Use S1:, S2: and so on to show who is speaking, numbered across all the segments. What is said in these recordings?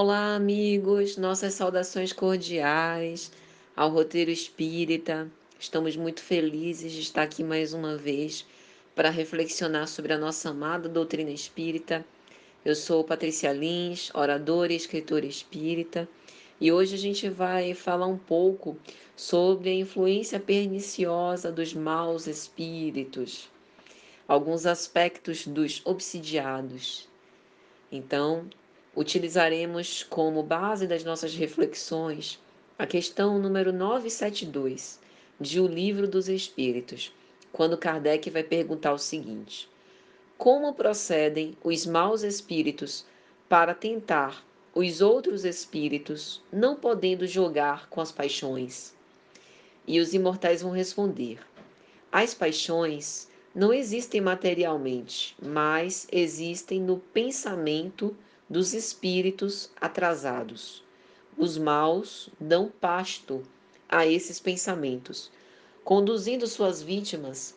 S1: Olá, amigos, nossas saudações cordiais ao Roteiro Espírita. Estamos muito felizes de estar aqui mais uma vez para reflexionar sobre a nossa amada doutrina espírita. Eu sou Patrícia Lins, oradora e escritora espírita, e hoje a gente vai falar um pouco sobre a influência perniciosa dos maus espíritos, alguns aspectos dos obsidiados. Então, utilizaremos como base das nossas reflexões a questão número 972 de O Livro dos Espíritos, quando Kardec vai perguntar o seguinte: Como procedem os maus espíritos para tentar os outros espíritos, não podendo jogar com as paixões? E os imortais vão responder: As paixões não existem materialmente, mas existem no pensamento dos espíritos atrasados. Os maus dão pasto a esses pensamentos, conduzindo suas vítimas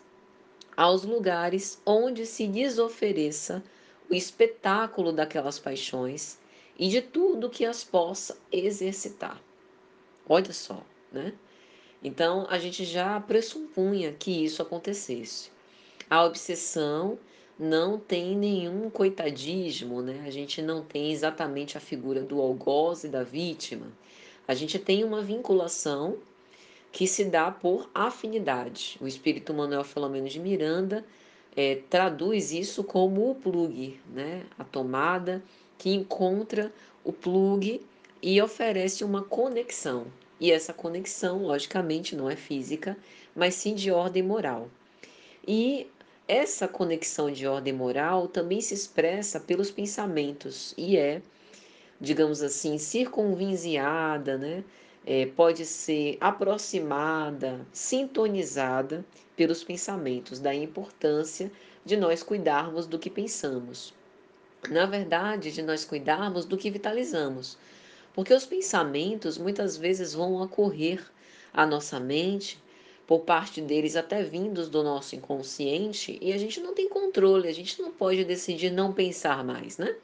S1: aos lugares onde se lhes ofereça o espetáculo daquelas paixões e de tudo que as possa exercitar. Olha só, né? Então a gente já pressupunha que isso acontecesse. A obsessão não tem nenhum coitadismo, né? A gente não tem exatamente a figura do algoz e da vítima. A gente tem uma vinculação que se dá por afinidade. O espírito Manuel Filomeno de Miranda é, traduz isso como o plug, né? A tomada que encontra o plug e oferece uma conexão. E essa conexão, logicamente, não é física, mas sim de ordem moral. E essa conexão de ordem moral também se expressa pelos pensamentos e é, digamos assim, circunvizinhada, né? É, pode ser aproximada, sintonizada pelos pensamentos, da importância de nós cuidarmos do que pensamos. Na verdade, de nós cuidarmos do que vitalizamos. Porque os pensamentos muitas vezes vão ocorrer à nossa mente por parte deles até vindos do nosso inconsciente e a gente não tem controle, a gente não pode decidir não pensar mais, né?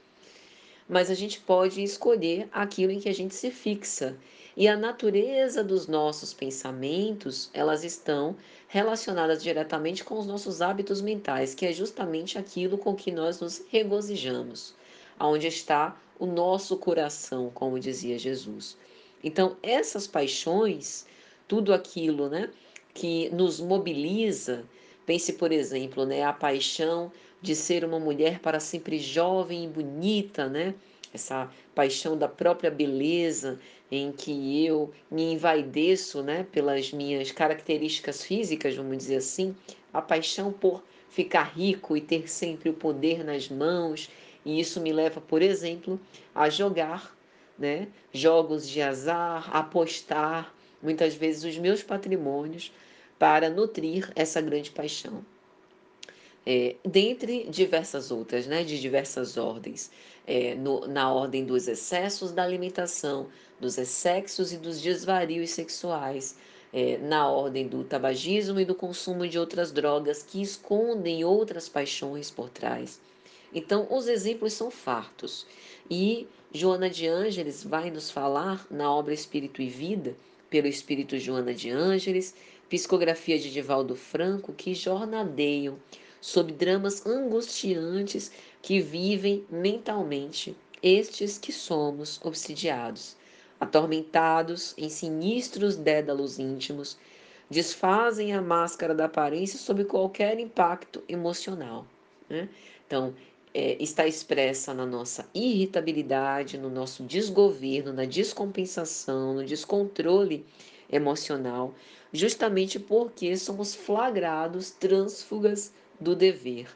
S1: Mas a gente pode escolher aquilo em que a gente se fixa. E a natureza dos nossos pensamentos, elas estão relacionadas diretamente com os nossos hábitos mentais, que é justamente aquilo com que nós nos regozijamos, aonde está o nosso coração, como dizia Jesus. Então, essas paixões, tudo aquilo, né, que nos mobiliza. Pense, por exemplo, né, a paixão de ser uma mulher para sempre jovem e bonita, né? Essa paixão da própria beleza em que eu me envaideço, né, pelas minhas características físicas, vamos dizer assim, a paixão por ficar rico e ter sempre o poder nas mãos, e isso me leva, por exemplo, a jogar, né, jogos de azar, apostar muitas vezes os meus patrimônios para nutrir essa grande paixão. É, dentre diversas outras, né, de diversas ordens, é, no, na ordem dos excessos da alimentação, dos excessos e dos desvarios sexuais, é, na ordem do tabagismo e do consumo de outras drogas que escondem outras paixões por trás. Então, os exemplos são fartos. E Joana de Ângeles vai nos falar na obra Espírito e Vida, pelo Espírito Joana de Ângeles, psicografia de Divaldo Franco, que jornadeiam sob dramas angustiantes que vivem mentalmente estes que somos obsidiados, atormentados em sinistros dédalos íntimos, desfazem a máscara da aparência sob qualquer impacto emocional. Né? Então, é, está expressa na nossa irritabilidade, no nosso desgoverno, na descompensação, no descontrole emocional, justamente porque somos flagrados trânsfugas do dever,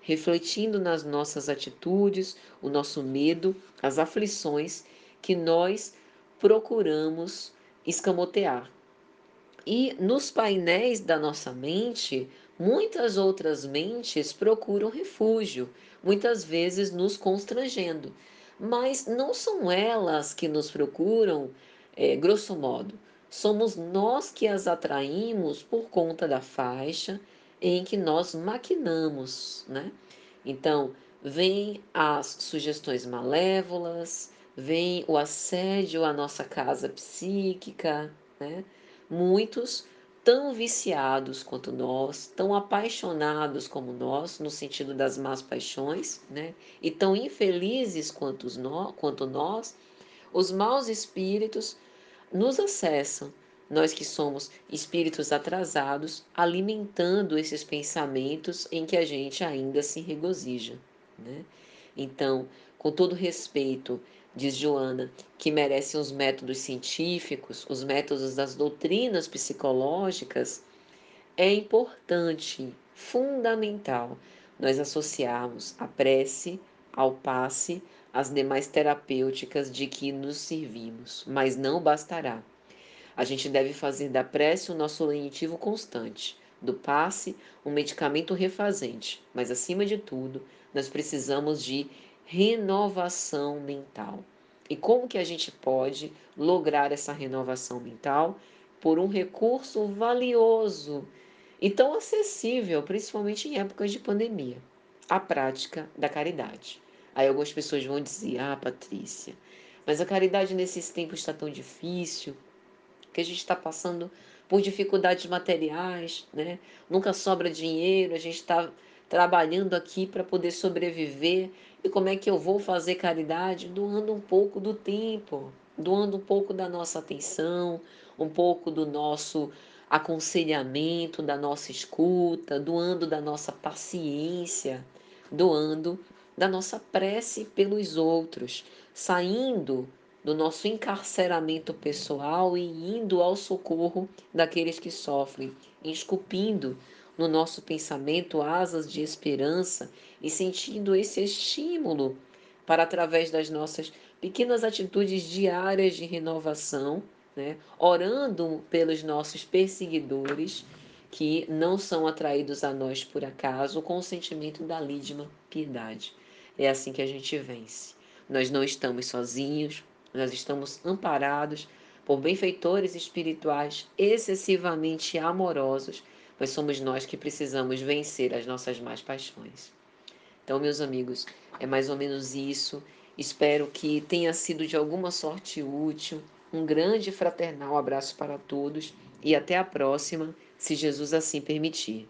S1: refletindo nas nossas atitudes, o nosso medo, as aflições que nós procuramos escamotear. E nos painéis da nossa mente, muitas outras mentes procuram refúgio, muitas vezes nos constrangendo, mas não são elas que nos procuram, é, grosso modo somos nós que as atraímos por conta da faixa em que nós maquinamos, né? Então, vêm as sugestões malévolas, vem o assédio à nossa casa psíquica, né? Muitos tão viciados quanto nós, tão apaixonados como nós, no sentido das más paixões, né? E tão infelizes quanto quanto nós, os maus espíritos nos acessam. Nós que somos espíritos atrasados, alimentando esses pensamentos em que a gente ainda se regozija. Né? Então, com todo respeito, diz Joana, que merecem os métodos científicos, os métodos das doutrinas psicológicas, é importante, fundamental, nós associarmos a prece ao passe, as demais terapêuticas de que nos servimos, mas não bastará. A gente deve fazer da prece o nosso lenitivo constante, do passe um medicamento refazente, mas acima de tudo, nós precisamos de renovação mental. E como que a gente pode lograr essa renovação mental? Por um recurso valioso e tão acessível, principalmente em épocas de pandemia, a prática da caridade. Aí algumas pessoas vão dizer: "Ah, Patrícia, mas a caridade nesses tempos está tão difícil, que a gente está passando por dificuldades materiais, né? Nunca sobra dinheiro, a gente está trabalhando aqui para poder sobreviver. E como é que eu vou fazer caridade? Doando um pouco do tempo, doando um pouco da nossa atenção, um pouco do nosso aconselhamento, da nossa escuta, doando da nossa paciência, doando da nossa prece pelos outros, saindo do nosso encarceramento pessoal e indo ao socorro daqueles que sofrem, esculpindo no nosso pensamento asas de esperança e sentindo esse estímulo para, através das nossas pequenas atitudes diárias de renovação, né, orando pelos nossos perseguidores, que não são atraídos a nós por acaso, com o sentimento da lídima piedade. É assim que a gente vence. Nós não estamos sozinhos, nós estamos amparados por benfeitores espirituais excessivamente amorosos mas somos nós que precisamos vencer as nossas más paixões. Então, meus amigos, é mais ou menos isso. Espero que tenha sido de alguma sorte útil. Um grande fraternal abraço para todos e até a próxima, se Jesus assim permitir.